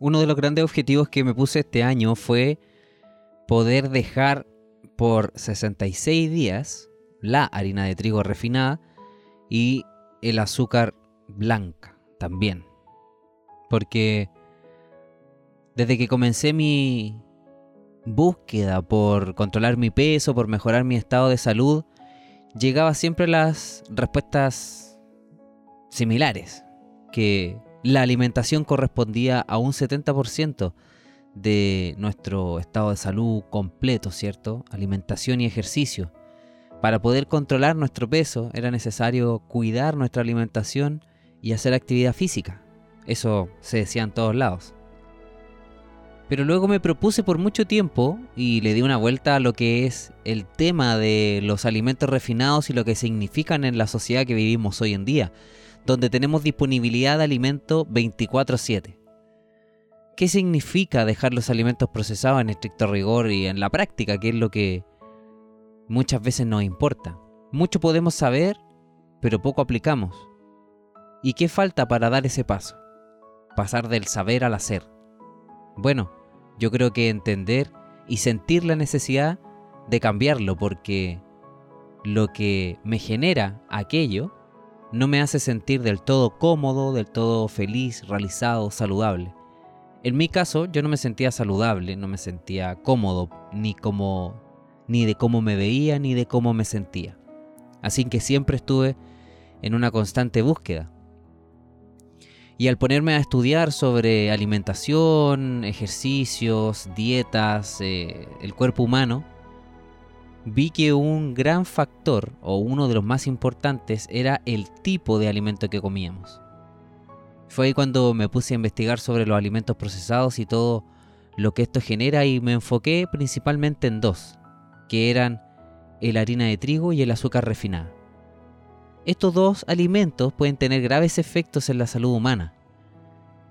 uno de los grandes objetivos que me puse este año fue poder dejar por 66 días la harina de trigo refinada y el azúcar blanca también. Porque desde que comencé mi búsqueda por controlar mi peso, por mejorar mi estado de salud, llegaba siempre las respuestas similares, que la alimentación correspondía a un 70% de nuestro estado de salud completo, ¿cierto? Alimentación y ejercicio. Para poder controlar nuestro peso era necesario cuidar nuestra alimentación y hacer actividad física. Eso se decía en todos lados. Pero luego me propuse por mucho tiempo y le di una vuelta a lo que es el tema de los alimentos refinados y lo que significan en la sociedad que vivimos hoy en día, donde tenemos disponibilidad de alimento 24/7. ¿Qué significa dejar los alimentos procesados en estricto rigor y en la práctica, que es lo que muchas veces nos importa? Mucho podemos saber, pero poco aplicamos. ¿Y qué falta para dar ese paso? Pasar del saber al hacer. Bueno, yo creo que entender y sentir la necesidad de cambiarlo porque lo que me genera aquello no me hace sentir del todo cómodo, del todo feliz, realizado, saludable. En mi caso, yo no me sentía saludable, no me sentía cómodo, ni de cómo me veía, ni de cómo me sentía. Así que siempre estuve en una constante búsqueda. Y al ponerme a estudiar sobre alimentación, ejercicios, dietas, eh, el cuerpo humano, vi que un gran factor, o uno de los más importantes, era el tipo de alimento que comíamos. Fue ahí cuando me puse a investigar sobre los alimentos procesados y todo lo que esto genera y me enfoqué principalmente en dos, que eran el harina de trigo y el azúcar refinada. Estos dos alimentos pueden tener graves efectos en la salud humana,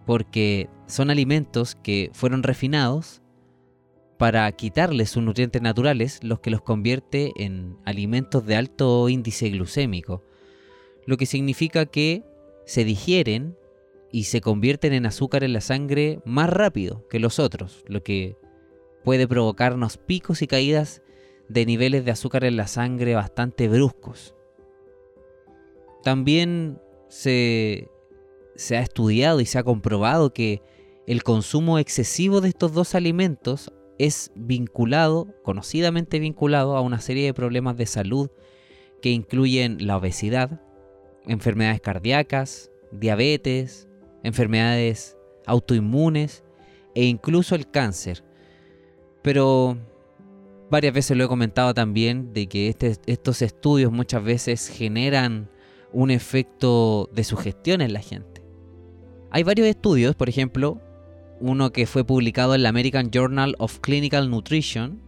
porque son alimentos que fueron refinados para quitarles sus nutrientes naturales, los que los convierte en alimentos de alto índice glucémico, lo que significa que se digieren y se convierten en azúcar en la sangre más rápido que los otros, lo que puede provocarnos picos y caídas de niveles de azúcar en la sangre bastante bruscos. También se, se ha estudiado y se ha comprobado que el consumo excesivo de estos dos alimentos es vinculado, conocidamente vinculado a una serie de problemas de salud que incluyen la obesidad, enfermedades cardíacas, diabetes, enfermedades autoinmunes e incluso el cáncer. Pero varias veces lo he comentado también de que este, estos estudios muchas veces generan un efecto de sugestión en la gente. Hay varios estudios, por ejemplo, uno que fue publicado en la American Journal of Clinical Nutrition,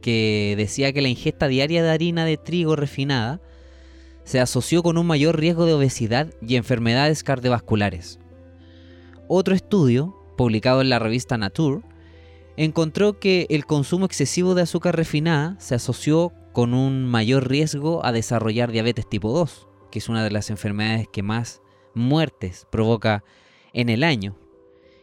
que decía que la ingesta diaria de harina de trigo refinada se asoció con un mayor riesgo de obesidad y enfermedades cardiovasculares. Otro estudio, publicado en la revista Nature, encontró que el consumo excesivo de azúcar refinada se asoció con un mayor riesgo a desarrollar diabetes tipo 2, que es una de las enfermedades que más muertes provoca en el año.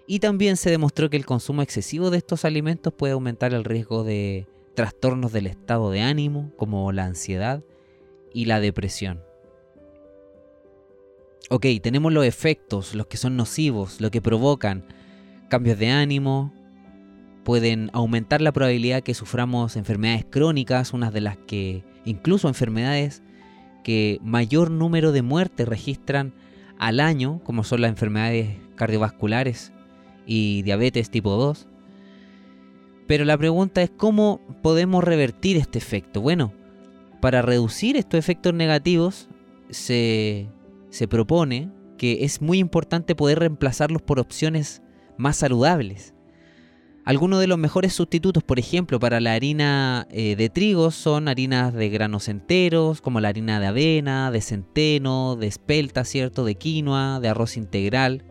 Y también se demostró que el consumo excesivo de estos alimentos puede aumentar el riesgo de trastornos del estado de ánimo, como la ansiedad y la depresión. Ok, tenemos los efectos, los que son nocivos, lo que provocan cambios de ánimo, pueden aumentar la probabilidad que suframos enfermedades crónicas, unas de las que incluso enfermedades que mayor número de muertes registran al año, como son las enfermedades cardiovasculares y diabetes tipo 2. Pero la pregunta es cómo podemos revertir este efecto. Bueno, para reducir estos efectos negativos se, se propone que es muy importante poder reemplazarlos por opciones más saludables. Algunos de los mejores sustitutos, por ejemplo, para la harina eh, de trigo son harinas de granos enteros, como la harina de avena, de centeno, de espelta, ¿cierto? De quinoa, de arroz integral.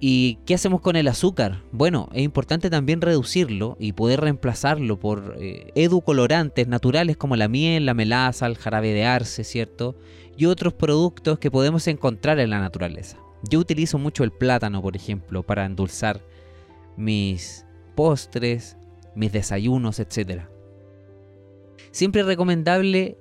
¿Y qué hacemos con el azúcar? Bueno, es importante también reducirlo y poder reemplazarlo por eh, edulcorantes naturales como la miel, la melaza, el jarabe de arce, ¿cierto? Y otros productos que podemos encontrar en la naturaleza. Yo utilizo mucho el plátano, por ejemplo, para endulzar mis postres, mis desayunos, etc. Siempre es recomendable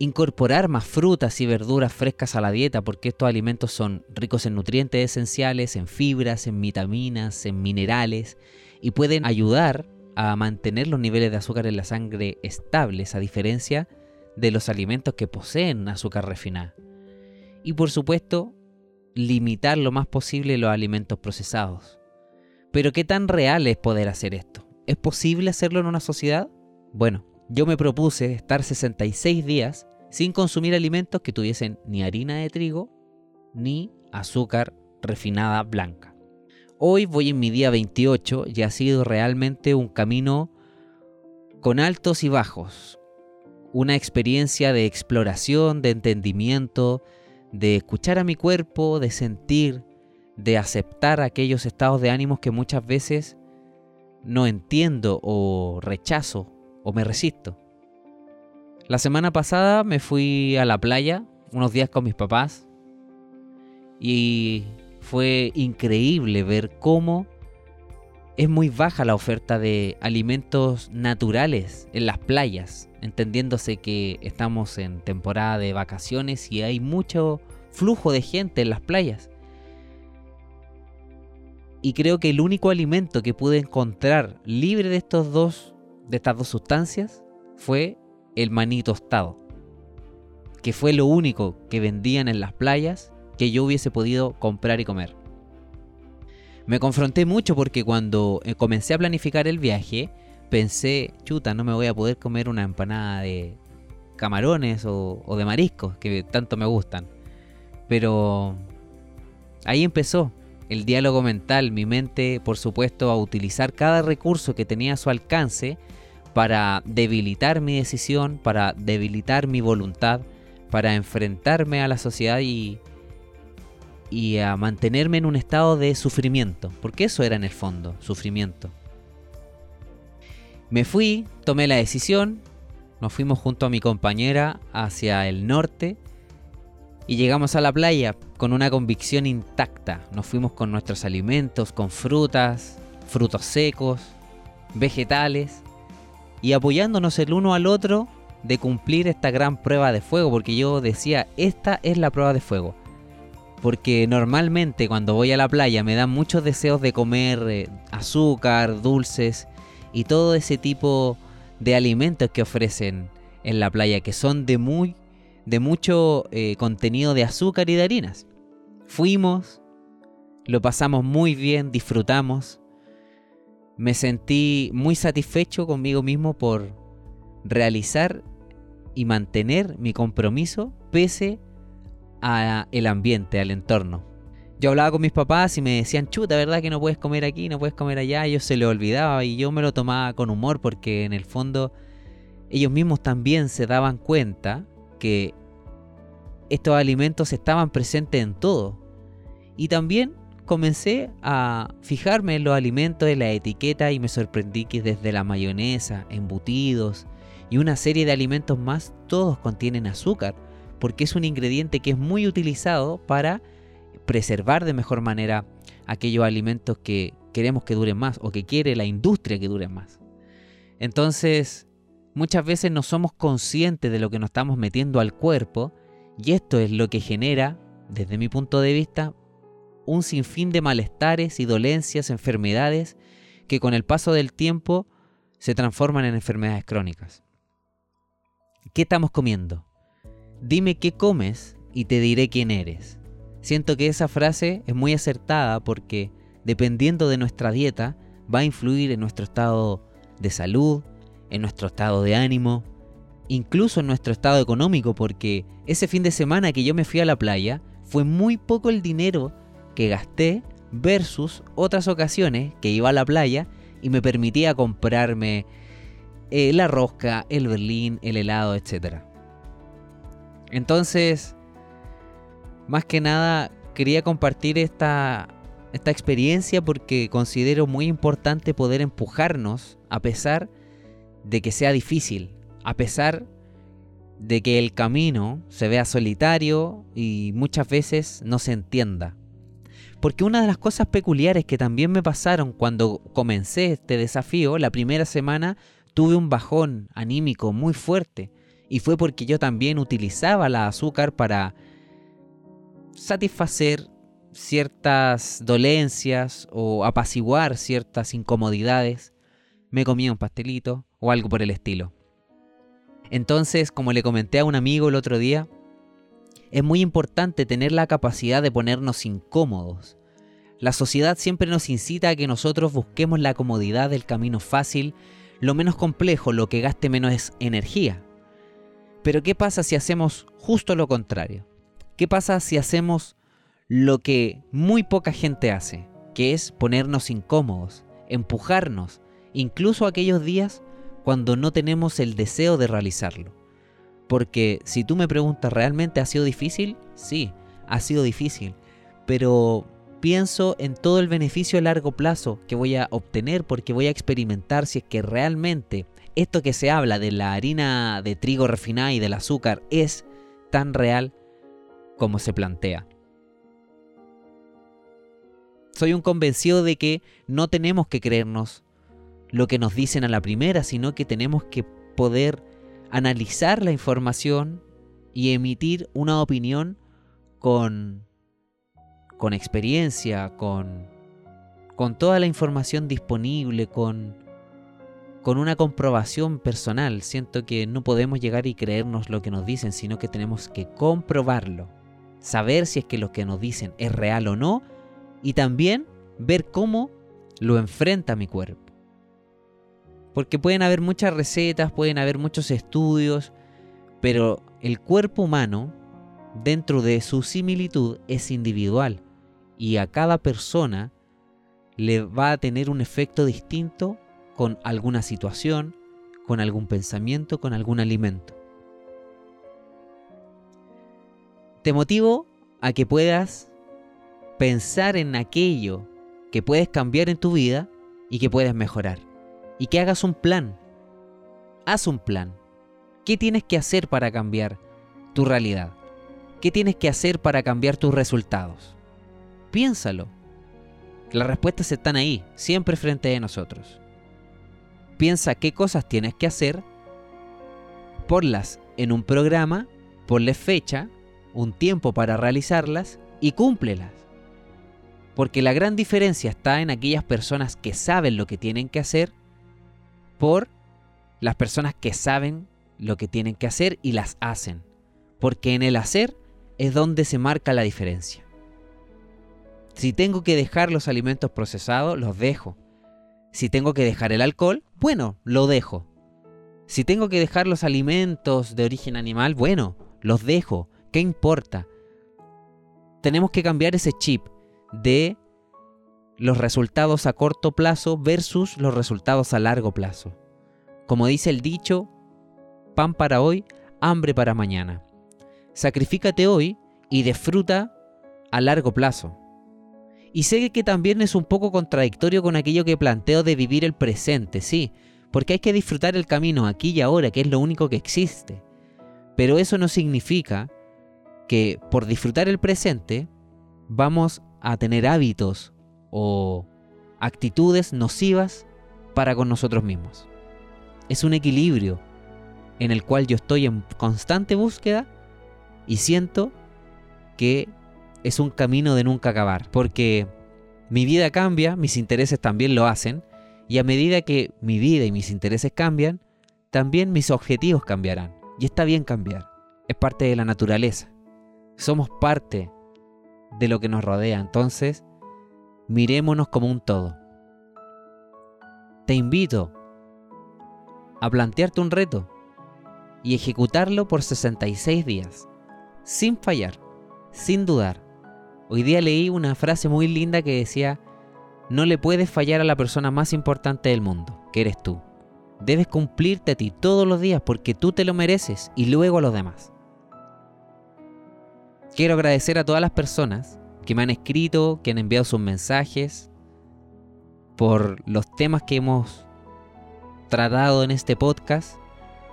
incorporar más frutas y verduras frescas a la dieta porque estos alimentos son ricos en nutrientes esenciales, en fibras, en vitaminas, en minerales y pueden ayudar a mantener los niveles de azúcar en la sangre estables a diferencia de los alimentos que poseen azúcar refinada. Y por supuesto, limitar lo más posible los alimentos procesados. Pero ¿qué tan real es poder hacer esto? ¿Es posible hacerlo en una sociedad? Bueno, yo me propuse estar 66 días sin consumir alimentos que tuviesen ni harina de trigo ni azúcar refinada blanca. Hoy voy en mi día 28 y ha sido realmente un camino con altos y bajos. Una experiencia de exploración, de entendimiento, de escuchar a mi cuerpo, de sentir, de aceptar aquellos estados de ánimos que muchas veces no entiendo o rechazo o me resisto. La semana pasada me fui a la playa unos días con mis papás y fue increíble ver cómo es muy baja la oferta de alimentos naturales en las playas, entendiéndose que estamos en temporada de vacaciones y hay mucho flujo de gente en las playas. Y creo que el único alimento que pude encontrar libre de estos dos de estas dos sustancias fue el maní tostado, que fue lo único que vendían en las playas que yo hubiese podido comprar y comer. Me confronté mucho porque cuando eh, comencé a planificar el viaje, pensé, chuta, no me voy a poder comer una empanada de camarones o, o de mariscos, que tanto me gustan. Pero ahí empezó el diálogo mental, mi mente, por supuesto, a utilizar cada recurso que tenía a su alcance para debilitar mi decisión, para debilitar mi voluntad, para enfrentarme a la sociedad y, y a mantenerme en un estado de sufrimiento, porque eso era en el fondo, sufrimiento. Me fui, tomé la decisión, nos fuimos junto a mi compañera hacia el norte y llegamos a la playa con una convicción intacta. Nos fuimos con nuestros alimentos, con frutas, frutos secos, vegetales y apoyándonos el uno al otro de cumplir esta gran prueba de fuego, porque yo decía, esta es la prueba de fuego. Porque normalmente cuando voy a la playa me dan muchos deseos de comer eh, azúcar, dulces y todo ese tipo de alimentos que ofrecen en la playa, que son de muy de mucho eh, contenido de azúcar y de harinas. Fuimos, lo pasamos muy bien, disfrutamos, me sentí muy satisfecho conmigo mismo por realizar y mantener mi compromiso pese a el ambiente, al entorno. Yo hablaba con mis papás y me decían, chuta, ¿verdad que no puedes comer aquí, no puedes comer allá? Ellos se lo olvidaba y yo me lo tomaba con humor porque en el fondo ellos mismos también se daban cuenta que estos alimentos estaban presentes en todo. Y también comencé a fijarme en los alimentos de la etiqueta y me sorprendí que desde la mayonesa, embutidos y una serie de alimentos más, todos contienen azúcar, porque es un ingrediente que es muy utilizado para preservar de mejor manera aquellos alimentos que queremos que duren más o que quiere la industria que duren más. Entonces, muchas veces no somos conscientes de lo que nos estamos metiendo al cuerpo y esto es lo que genera, desde mi punto de vista, un sinfín de malestares y dolencias, enfermedades que con el paso del tiempo se transforman en enfermedades crónicas. ¿Qué estamos comiendo? Dime qué comes y te diré quién eres. Siento que esa frase es muy acertada porque dependiendo de nuestra dieta va a influir en nuestro estado de salud, en nuestro estado de ánimo, incluso en nuestro estado económico porque ese fin de semana que yo me fui a la playa fue muy poco el dinero que gasté versus otras ocasiones que iba a la playa y me permitía comprarme eh, la rosca, el berlín, el helado, etc. Entonces, más que nada, quería compartir esta, esta experiencia porque considero muy importante poder empujarnos a pesar de que sea difícil, a pesar de que el camino se vea solitario y muchas veces no se entienda Porque una de las cosas peculiares que también me pasaron cuando comencé este desafío, la primera semana tuve un bajón anímico muy fuerte. Y fue porque yo también utilizaba la azúcar para satisfacer ciertas dolencias o apaciguar ciertas incomodidades. Me comía un pastelito o algo por el estilo. Entonces, como le comenté a un amigo el otro día, es muy importante tener la capacidad de ponernos incómodos. La sociedad siempre nos incita a que nosotros busquemos la comodidad del camino fácil, lo menos complejo, lo que gaste menos energía. Pero ¿qué pasa si hacemos justo lo contrario? ¿Qué pasa si hacemos lo que muy poca gente hace, que es ponernos incómodos, empujarnos, incluso aquellos días cuando no tenemos el deseo de realizarlo? Porque si tú me preguntas, ¿realmente ha sido difícil? Sí, ha sido difícil. Pero pienso en todo el beneficio a largo plazo que voy a obtener porque voy a experimentar si es que realmente esto que se habla de la harina de trigo refinada y del azúcar es tan real como se plantea. Soy un convencido de que no tenemos que creernos lo que nos dicen a la primera, sino que tenemos que poder analizar la información y emitir una opinión con, con experiencia, con, con toda la información disponible, con, con una comprobación personal. Siento que no podemos llegar y creernos lo que nos dicen, sino que tenemos que comprobarlo. Saber si es que lo que nos dicen es real o no. Y también ver cómo lo enfrenta mi cuerpo. Porque pueden haber muchas recetas, pueden haber muchos estudios, pero el cuerpo humano, dentro de su similitud, es individual y a cada persona le va a tener un efecto distinto con alguna situación, con algún pensamiento, con algún alimento. Te motivo a que puedas pensar en aquello que puedes cambiar en tu vida y que puedes mejorar y que hagas un plan. Haz un plan. ¿Qué tienes que hacer para cambiar tu realidad? ¿Qué tienes que hacer para cambiar tus resultados? Piénsalo. Las respuestas están ahí, siempre frente a nosotros. Piensa qué cosas tienes que hacer, ponlas en un programa, ponle fecha, un tiempo para realizarlas y cúmplelas. Porque la gran diferencia está en aquellas personas que saben lo que tienen que hacer por las personas que saben lo que tienen que hacer y las hacen. Porque en el hacer es donde se marca la diferencia. Si tengo que dejar los alimentos procesados, los dejo. Si tengo que dejar el alcohol, bueno, lo dejo. Si tengo que dejar los alimentos de origen animal, bueno, los dejo. ¿Qué importa? Tenemos que cambiar ese chip de los resultados a corto plazo versus los resultados a largo plazo. Como dice el dicho, pan para hoy, hambre para mañana. Sacrifícate hoy y disfruta a largo plazo. Y sé que también es un poco contradictorio con aquello que planteo de vivir el presente, sí, porque hay que disfrutar el camino aquí y ahora, que es lo único que existe. Pero eso no significa que por disfrutar el presente vamos a tener hábitos o actitudes nocivas para con nosotros mismos. Es un equilibrio en el cual yo estoy en constante búsqueda y siento que es un camino de nunca acabar, porque mi vida cambia, mis intereses también lo hacen, y a medida que mi vida y mis intereses cambian, también mis objetivos cambiarán. Y está bien cambiar, es parte de la naturaleza. Somos parte de lo que nos rodea, entonces mirémonos como un todo. Te invito a plantearte un reto y ejecutarlo por 66 días, sin fallar, sin dudar. Hoy día leí una frase muy linda que decía, no le puedes fallar a la persona más importante del mundo, que eres tú. Debes cumplirte a ti todos los días porque tú te lo mereces y luego a los demás. Quiero agradecer a todas las personas que me han escrito, que han enviado sus mensajes, por los temas que hemos tratado en este podcast.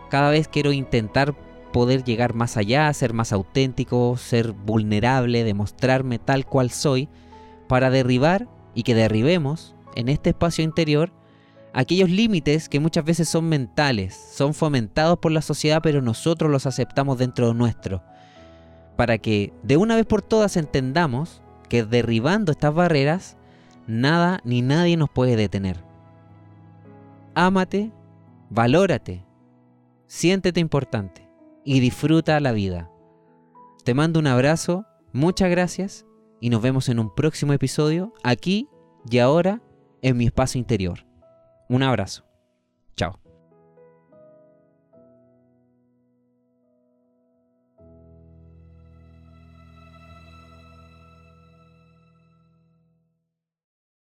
Cada vez quiero intentar poder llegar más allá, ser más auténtico, ser vulnerable, demostrarme tal cual soy, para derribar y que derribemos en este espacio interior aquellos límites que muchas veces son mentales, son fomentados por la sociedad, pero nosotros los aceptamos dentro de nuestro. Para que de una vez por todas entendamos que derribando estas barreras, nada ni nadie nos puede detener. Ámate, valórate, siéntete importante y disfruta la vida. Te mando un abrazo, muchas gracias y nos vemos en un próximo episodio aquí y ahora en mi espacio interior. Un abrazo.